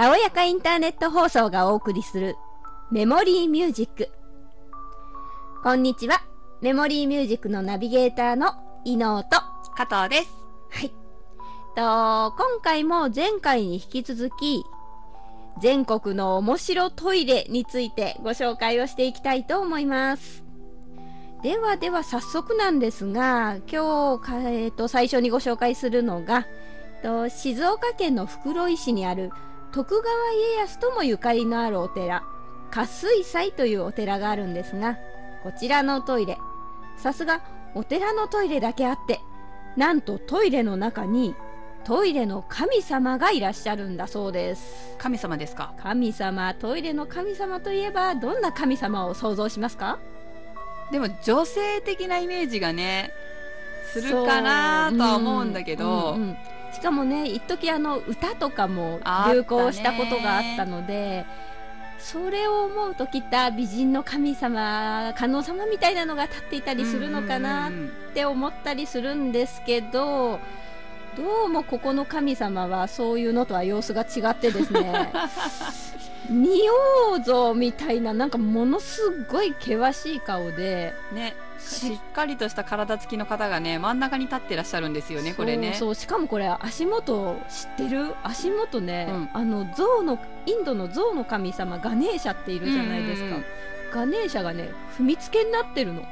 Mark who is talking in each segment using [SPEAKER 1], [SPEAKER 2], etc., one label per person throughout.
[SPEAKER 1] たおやかインターネット放送がお送りするメモリーミュージック。こんにちは。メモリーミュージックのナビゲーターの伊能と、
[SPEAKER 2] 加藤です。
[SPEAKER 1] はい。と、今回も前回に引き続き、全国の面白トイレについてご紹介をしていきたいと思います。ではでは早速なんですが、今日か、えーと、最初にご紹介するのが、と静岡県の袋井市にある徳川家康ともゆかりのあるお寺、加水祭というお寺があるんですが、こちらのトイレ、さすがお寺のトイレだけあって、なんとトイレの中にトイレの神様がいらっしゃるんだそうです。
[SPEAKER 2] 神様ですか？
[SPEAKER 1] 神様、トイレの神様といえばどんな神様を想像しますか？
[SPEAKER 2] でも女性的なイメージがね、するかなとは思うんだけど、
[SPEAKER 1] うんうんしかもね一時あの歌とかも流行したことがあったのでそれを思うときっと美人の神様観音様みたいなのが立っていたりするのかなって思ったりするんですけどどうもここの神様はそういうのとは様子が違ってですね 仁王像みたいななんかものすごい険しい顔で
[SPEAKER 2] ね、しっかり。とした体つきの方がね、真ん中に立ってらっしゃるんですよね、これね。
[SPEAKER 1] そう。そうしかもこれ足元知ってる？足元ね、
[SPEAKER 2] うん。
[SPEAKER 1] あの象のインドの象の神様ガネーシャっているじゃないですか、ガネーシャがね踏みつけになってるの。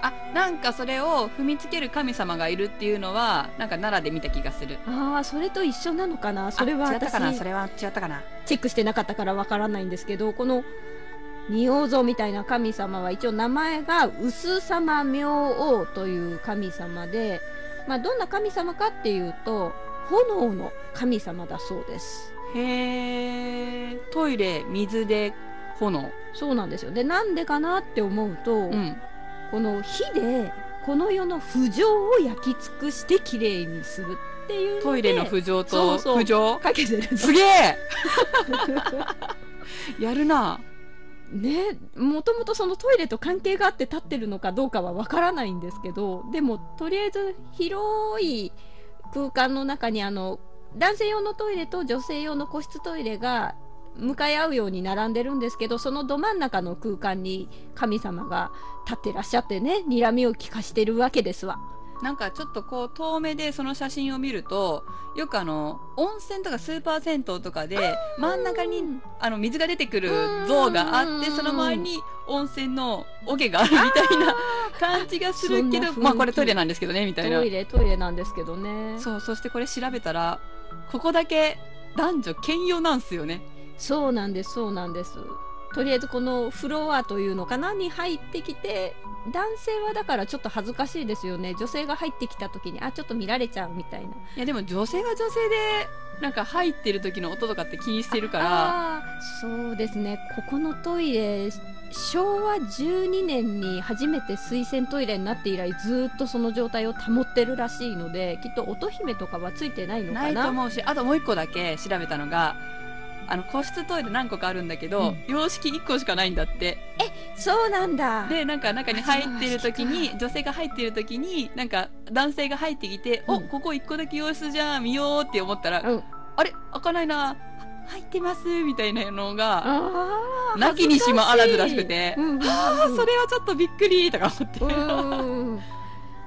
[SPEAKER 2] あ、なんかそれを踏みつける神様がいるっていうのは、なんか奈良で見た気がする。
[SPEAKER 1] ああそれと一緒なのかな？それは私
[SPEAKER 2] あ違ったかな？それは違ったかな？
[SPEAKER 1] チェックしてなかったからわからないんですけどこの仁王像みたいな神様は一応名前が薄様明王という神様で、まあ、どんな神様かっていうと炎の神様だそうです。
[SPEAKER 2] へー、トイレ、水で、炎。
[SPEAKER 1] そうなんですよ。でなんでかなって思うと、
[SPEAKER 2] うん。
[SPEAKER 1] この火でこの世の不浄を焼き尽くしてきれいにするっていう
[SPEAKER 2] トイレの浮上と
[SPEAKER 1] そうそう。
[SPEAKER 2] 浮上？
[SPEAKER 1] かけてる
[SPEAKER 2] すげえ。やるな
[SPEAKER 1] ねもともとそのトイレと関係があって立ってるのかどうかはわからないんですけどでもとりあえず広い空間の中にあの男性用のトイレと女性用の個室トイレが向かい合うように並んでるんですけどそのど真ん中の空間に神様が立ってらっしゃってね睨みを利かしてるわけですわ。
[SPEAKER 2] なんかちょっとこう遠目でその写真を見るとよくあの温泉とかスーパー銭湯とかで真ん中にあの水が出てくる像があって
[SPEAKER 1] うん
[SPEAKER 2] その周りに温泉の桶があるみたいな感じがするけどまあこれトイレなんですけどねみたいな。
[SPEAKER 1] トイレトイレなんですけどね。
[SPEAKER 2] そうそしてこれ調べたらここだけ男女兼用なんすよね。
[SPEAKER 1] そうなんですそうなんですとりあえずこのフロアというのかなに入ってきて男性はだからちょっと恥ずかしいですよね。女性が入ってきた時にあちょっと見られちゃうみたいな。い
[SPEAKER 2] やでも女性が女性でなんか入ってる時の音とかって気にしてるから。
[SPEAKER 1] そうですね。ここのトイレ昭和12年に初めて水洗トイレになって以来ずっとその状態を保ってるらしいのできっと乙姫とかはついてないの
[SPEAKER 2] な。
[SPEAKER 1] かな
[SPEAKER 2] いと思うしあともう一個だけ調べたのがあの個室トイレ何個かあるんだけど、
[SPEAKER 1] うん。
[SPEAKER 2] 洋式1個しかないんだって。
[SPEAKER 1] そうなんだ。
[SPEAKER 2] でなんか中に入ってる時に女性が入ってる時になんか男性が入ってきて、
[SPEAKER 1] うん。
[SPEAKER 2] おここ1個だけ洋室じゃん見ようって思ったら、
[SPEAKER 1] うん。
[SPEAKER 2] あれ開かないな。入ってますみたいなのがなきにしもあらずらしくて
[SPEAKER 1] うんうんうん。
[SPEAKER 2] あーそれはちょっとびっくりとか思って、
[SPEAKER 1] うん。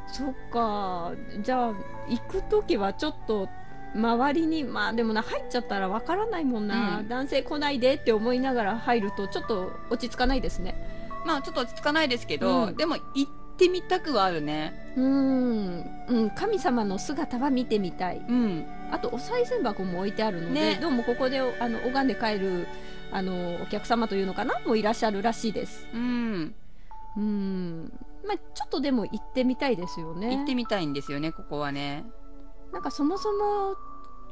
[SPEAKER 1] そっか。じゃあ行く時はちょっと周りにまあでもな入っちゃったらわからないもんな、
[SPEAKER 2] うん。
[SPEAKER 1] 男性来ないでって思いながら入るとちょっと落ち着かないですね。
[SPEAKER 2] まあちょっと落ち着かないですけど、
[SPEAKER 1] うん。
[SPEAKER 2] でも行ってみたくはあるね。
[SPEAKER 1] うん、うん、神様の姿は見てみたい。
[SPEAKER 2] うん。
[SPEAKER 1] あとお賽銭箱も置いてあるので、
[SPEAKER 2] ね。
[SPEAKER 1] どうもここであの拝んで帰るあのお客様というのかな？もいらっしゃるらしいです。
[SPEAKER 2] うん。
[SPEAKER 1] うん。まあちょっとでも行ってみたいですよね。
[SPEAKER 2] 行ってみたいんですよねここはね
[SPEAKER 1] なんかそもそも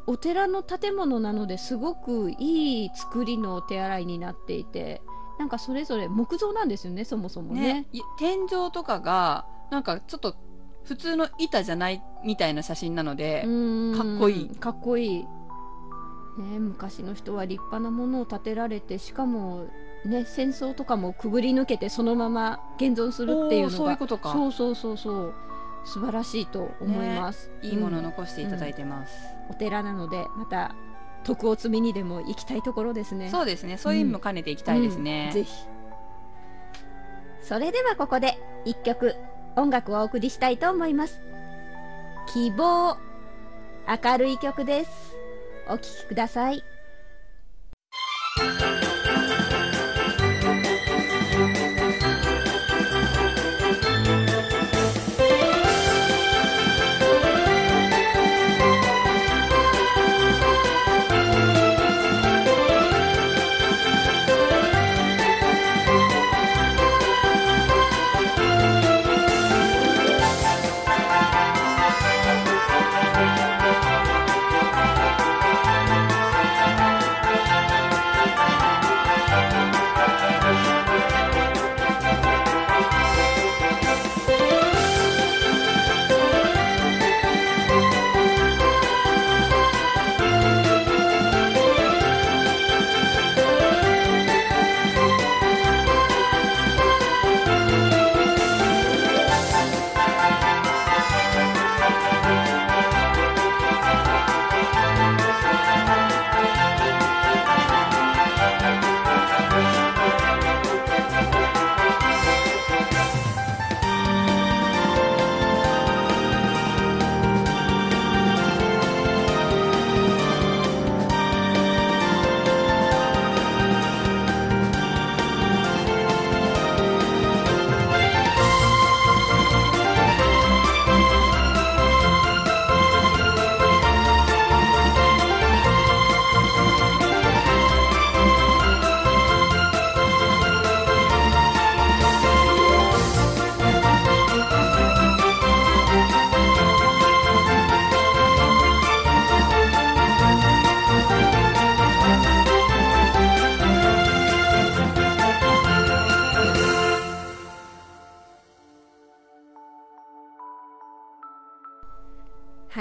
[SPEAKER 1] お寺の建物なのですごくいい作りのお手洗いになっていてなんかそれぞれ木造なんですよねそもそもね。
[SPEAKER 2] ねい天井とかがなんかちょっと普通の板じゃないみたいな写真なので、
[SPEAKER 1] うん。
[SPEAKER 2] かっこいい。
[SPEAKER 1] かっこいい、ね、昔の人は立派なものを建てられてしかもね戦争とかもくぐり抜けてそのまま現存するっていうのが。
[SPEAKER 2] そういうことか。
[SPEAKER 1] そうそうそうそう素晴らしいと思います、
[SPEAKER 2] いいもの
[SPEAKER 1] うん
[SPEAKER 2] 残していただいてます、
[SPEAKER 1] お寺なのでまた徳を積みにでも行きたいところですね。
[SPEAKER 2] そうですね。そういう意味も兼ねていきたいですね、
[SPEAKER 1] うん。ぜひ。それではここで一曲音楽をお送りしたいと思います。希望明るい曲です。お聴きください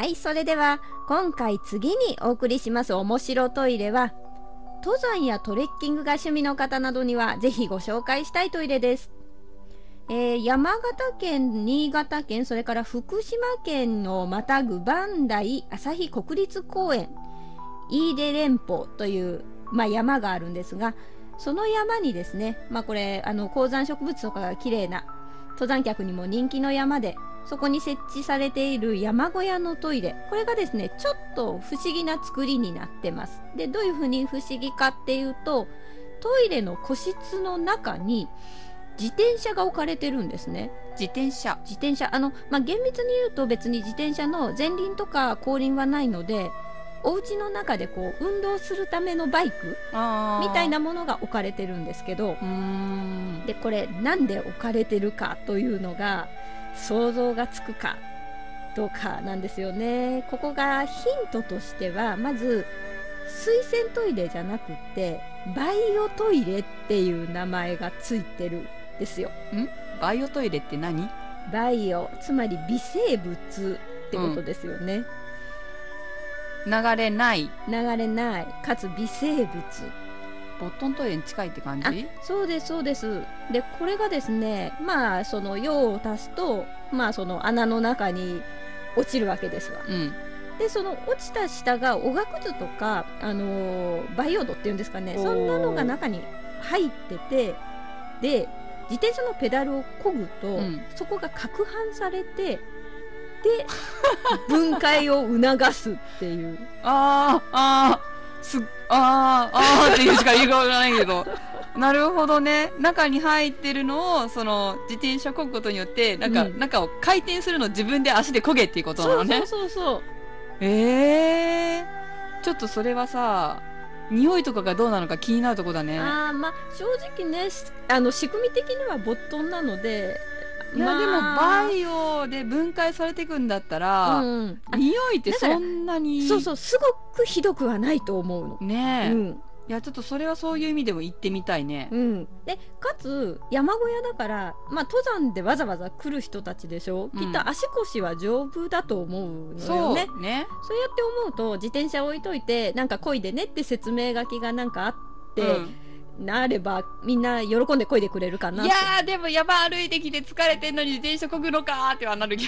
[SPEAKER 1] はい、それでは今回次にお送りします面白トイレは登山やトレッキングが趣味の方などにはぜひご紹介したいトイレです。えー山形県、新潟県、それから福島県のまたぐ磐梯旭国立公園、飯出連峰という、まあ、山があるんですが、その山にですね、まあ、これ、あの、高山植物とかが綺麗な登山客にも人気の山で、そこに設置されている山小屋のトイレ。これがですね、ちょっと不思議な作りになってます。で、どういうふうに不思議かっていうと、トイレの個室の中に自転車が置かれてるんですね。
[SPEAKER 2] 自転車
[SPEAKER 1] 自転車、あの、まあ、厳密に言うと別に自転車の前輪とか後輪はないので、お家の中でこう運動するためのバイクみたいなものが置かれてるんですけどでこれなんで置かれてるかというのが想像がつくかどうかなんですよね。ここがヒントとしてはまず水洗トイレじゃなくってバイオトイレっていう名前がついてるんですよ。
[SPEAKER 2] バイオトイレって何？
[SPEAKER 1] バイオつまり微生物ってことですよね、
[SPEAKER 2] 流れない。
[SPEAKER 1] 流れない。かつ微生物。
[SPEAKER 2] ボットントイレに近いって感じ？
[SPEAKER 1] そうですそうです。でこれがですねまあその用を足すとまあその穴の中に落ちるわけですわ。
[SPEAKER 2] うん。
[SPEAKER 1] でその落ちた下がおがくずとか、あのーバイオードっていうんですかねそんなのが中に入っててで自転車のペダルを漕ぐと、
[SPEAKER 2] うん。
[SPEAKER 1] そこが攪拌されてで分解を促すっていう。
[SPEAKER 2] あーあーすあーあーっていうしか言いようがないけど。なるほどね。中に入ってるのをその自転車こぐことによってなんか、
[SPEAKER 1] うん。
[SPEAKER 2] 中を回転するのを自分で足でこげっていうことなのね。
[SPEAKER 1] そうそうそうそう。
[SPEAKER 2] ええー、ちょっとそれはさ匂いとかがどうなのか気になるとこだね。
[SPEAKER 1] あーまあ正直ねしあの仕組み的にはボットンなので
[SPEAKER 2] いや、
[SPEAKER 1] まあ。
[SPEAKER 2] でもバイオで分解されていくんだったら、
[SPEAKER 1] うん、あ
[SPEAKER 2] 匂いってそんなに
[SPEAKER 1] そうそうすごくひどくはないと思うの。
[SPEAKER 2] ねえ、い
[SPEAKER 1] うん。
[SPEAKER 2] やちょっとそれはそういう意味でも行ってみたいね、
[SPEAKER 1] うん、でかつ山小屋だから、まあ、登山でわざわざ来る人たちでしょ、
[SPEAKER 2] うん。
[SPEAKER 1] きっと足腰は丈夫だと思うの
[SPEAKER 2] そう
[SPEAKER 1] よね。
[SPEAKER 2] ね
[SPEAKER 1] そうやって思うと自転車置いといてなんか漕いでねって説明書きがなんかあって、
[SPEAKER 2] うん
[SPEAKER 1] なればみんな喜んで漕いでくれるかない
[SPEAKER 2] やーでも山歩いてきて疲れてんのに自転車こぐのかーってはなるけ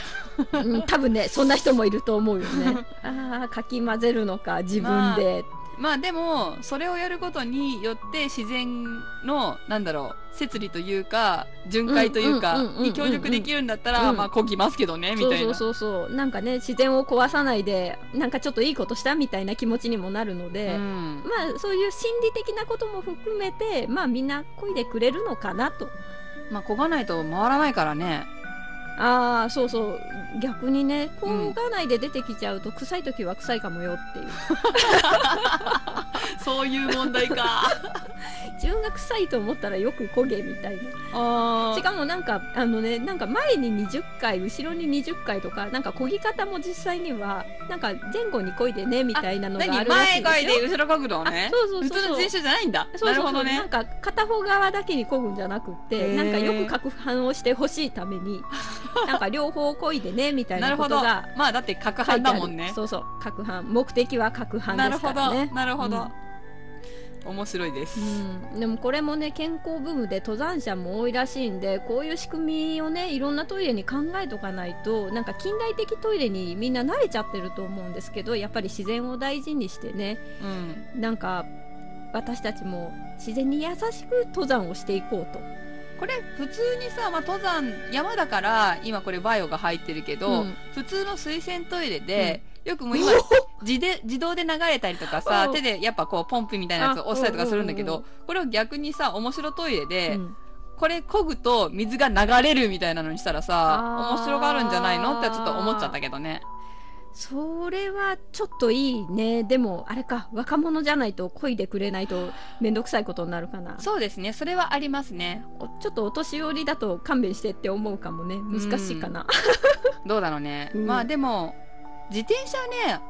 [SPEAKER 2] ど。
[SPEAKER 1] うん、多分ねそんな人もいると思うよね。ああかき混ぜるのか自分で、
[SPEAKER 2] まあまあでもそれをやることによって自然のなんだろう摂理というか巡回というかに協力できるんだったら、まあこぎますけどねみたいな
[SPEAKER 1] そうそうそうそうなんかね自然を壊さないでなんかちょっといいことしたみたいな気持ちにもなるので、
[SPEAKER 2] うん
[SPEAKER 1] まあそういう心理的なことも含めてまあみんな漕いでくれるのかなと
[SPEAKER 2] まあこがないと回らないからね
[SPEAKER 1] ああそうそう逆にね漕がないで出てきちゃうと、臭い時は臭いかもよっていう。
[SPEAKER 2] そういう問題か。
[SPEAKER 1] 自分が臭いと思ったらよく漕げみたいな。
[SPEAKER 2] あ
[SPEAKER 1] しかもなんかあのねなんか前に20回後ろに20回とかなんか漕ぎ方も実際にはなんか前後に漕いでねみたいなのがあ
[SPEAKER 2] 何
[SPEAKER 1] るらしいですよ
[SPEAKER 2] 回で後ろ角度ね。
[SPEAKER 1] そうそうそう
[SPEAKER 2] 普通の自転車じゃないんだ。
[SPEAKER 1] そうそうそう。
[SPEAKER 2] なるほどね。
[SPEAKER 1] なんか片方側だけに漕ぐんじゃなくってなんかよく攪拌をしてほしいために なんか両方漕いでねみたいな
[SPEAKER 2] なるほど。
[SPEAKER 1] ことが
[SPEAKER 2] まあだって角
[SPEAKER 1] 書いてある。
[SPEAKER 2] 販だもんね
[SPEAKER 1] そうそう攪拌目的は攪拌です
[SPEAKER 2] なるほど
[SPEAKER 1] からね
[SPEAKER 2] なるほど、
[SPEAKER 1] うん
[SPEAKER 2] 面白いです、
[SPEAKER 1] うん、でもこれもね健康ブームで登山者も多いらしいんでこういう仕組みをねいろんなトイレに考えとかないとなんか近代的トイレにみんな慣れちゃってると思うんですけどやっぱり自然を大事にしてね
[SPEAKER 2] うん。
[SPEAKER 1] なんか私たちも自然に優しく登山をしていこうと。
[SPEAKER 2] これ普通にさ、まあ、登山山だから今これバイオが入ってるけど、
[SPEAKER 1] うん。
[SPEAKER 2] 普通の水洗トイレで、よくもう今自で自動で流れたりとかさ
[SPEAKER 1] うん。
[SPEAKER 2] 手でやっぱこうポンプみたいなやつを押したりとかするんだけど
[SPEAKER 1] うんうん
[SPEAKER 2] これを逆にさ面白トイレで、
[SPEAKER 1] うん。
[SPEAKER 2] これ漕ぐと水が流れるみたいなのにしたらさ面白がるんじゃないのってちょっと思っちゃったけどね
[SPEAKER 1] それはちょっといいね。でもあれか若者じゃないと漕いでくれないと面倒くさいことになるかな。
[SPEAKER 2] そうですね。それはありますね。
[SPEAKER 1] おちょっとお年寄りだと勘弁してって思うかもね。難しいかな、
[SPEAKER 2] どうだろうね、
[SPEAKER 1] うん。
[SPEAKER 2] まあでも自転車ね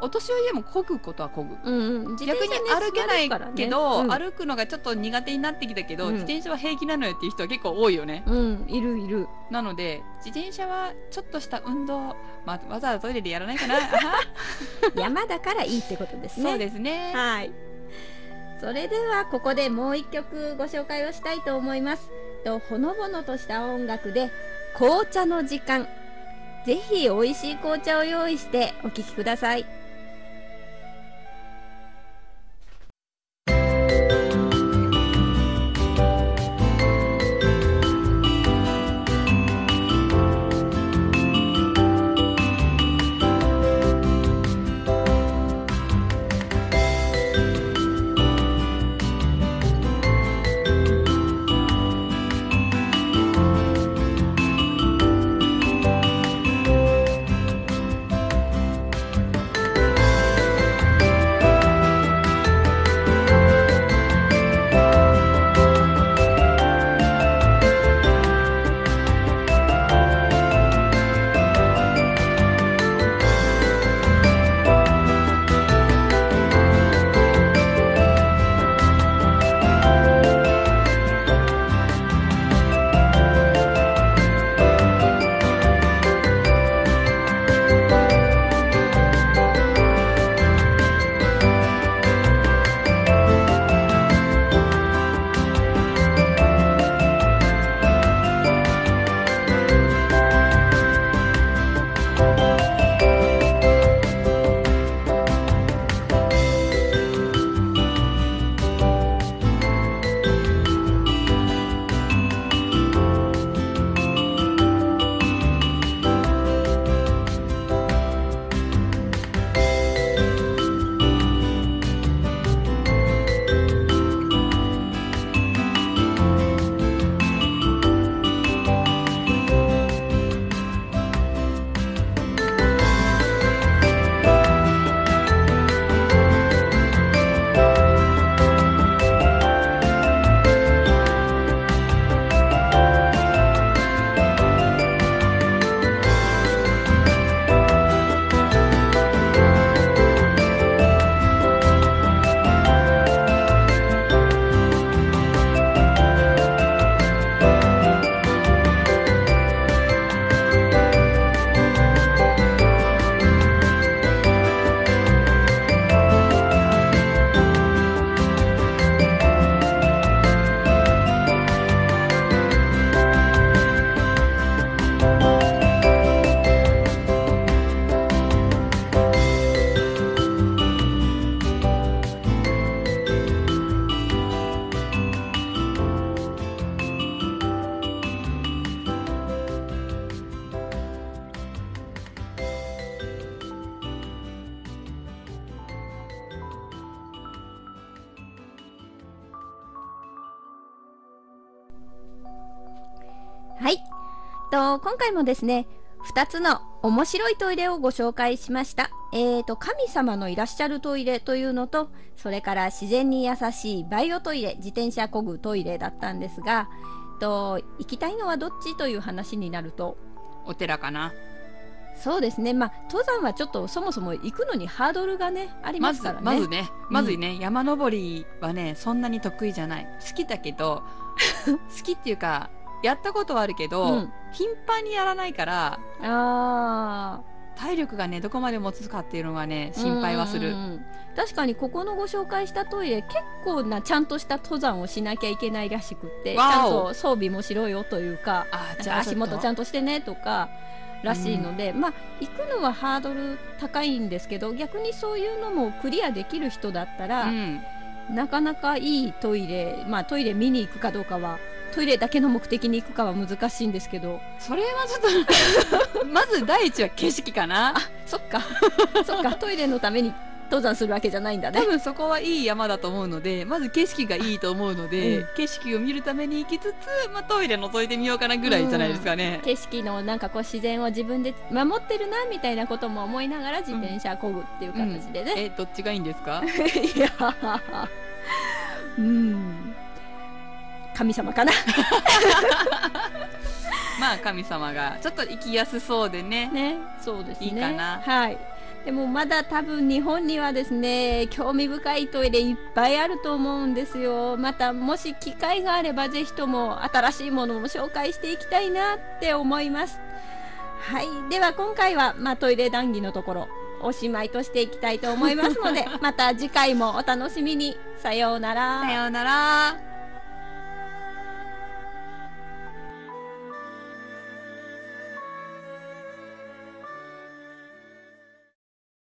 [SPEAKER 2] お年寄りでも漕ぐことは漕ぐ
[SPEAKER 1] うんうん、自
[SPEAKER 2] 逆に歩けないけど、
[SPEAKER 1] うん
[SPEAKER 2] 歩くのがちょっと苦手になってきたけど、
[SPEAKER 1] うん
[SPEAKER 2] 自転車は平気なのよっていう人は結構多いよね
[SPEAKER 1] うん、いるいる。
[SPEAKER 2] なので自転車はちょっとした運動、まあ、わざわざトイレでやらないかな
[SPEAKER 1] 山だからいいってことですね。
[SPEAKER 2] そうですね
[SPEAKER 1] はい。それではここでもう一曲ご紹介をしたいと思います。とほのぼのとした音楽で紅茶の時間。ぜひ美味しい紅茶を用意してお聴きください。はい。と、今回もですね、2つの面白いトイレをご紹介しました。えーと、神様のいらっしゃるトイレというのと、それから自然に優しいバイオトイレ、自転車こぐトイレだったんですが、と、行きたいのはどっちという話になると、
[SPEAKER 2] お寺かな。
[SPEAKER 1] そうですね、まあ、登山はちょっとそもそも行くのにハードルがね、ありま
[SPEAKER 2] ますず
[SPEAKER 1] からね。
[SPEAKER 2] まずね、まずね、山登りはね、そんなに得意じゃない。好きだけど、好きっていうか、やったことはあるけど、
[SPEAKER 1] うん。
[SPEAKER 2] 頻繁にやらないから、
[SPEAKER 1] あ
[SPEAKER 2] 体力がね、どこまで持つかっていうのがね、
[SPEAKER 1] ー。
[SPEAKER 2] 心配はする。
[SPEAKER 1] うんうんうん。確かにここのご紹介したトイレ結構なちゃんとした登山をしなきゃいけないらしくってちゃんと装備もしろよというか
[SPEAKER 2] あ
[SPEAKER 1] なんか足元ちゃ
[SPEAKER 2] ん
[SPEAKER 1] んとしてねとからしいので、まあ行くのはハードル高いんですけど逆にそういうのもクリアできる人だったら、
[SPEAKER 2] うん。
[SPEAKER 1] なかなかいいトイレまあトイレ見に行くかどうかはトイレだけの目的に行くかは難しいんですけど。
[SPEAKER 2] それはちょっと、まず第一は景色かな。
[SPEAKER 1] そっか。そっか。トイレのために登山するわけじゃないんだね。
[SPEAKER 2] 多分そこはいい山だと思うので、まず景色がいいと思うので、
[SPEAKER 1] うん。
[SPEAKER 2] 景色を見るために行きつつ、まあ、トイレ覗いてみようかなぐらいじゃないですかね。
[SPEAKER 1] 景色のなんかこう自然を自分で守ってるなみたいなことも思いながら自転車こぐっていう形でね、
[SPEAKER 2] え、どっちがいいんですか？
[SPEAKER 1] いやうん神様かな。
[SPEAKER 2] まあ神様がちょっと行きやすそうでね。
[SPEAKER 1] ねそうですね。
[SPEAKER 2] いいかな。
[SPEAKER 1] はい。でもまだ多分日本にはですね興味深いトイレいっぱいあると思うんですよ。またもし機会があればぜひとも新しいものも紹介していきたいなって思います。はい。では今回は、まあ、トイレ談義のところおしまいとしていきたいと思いますので また次回もお楽しみに。さようなら。
[SPEAKER 2] さようなら。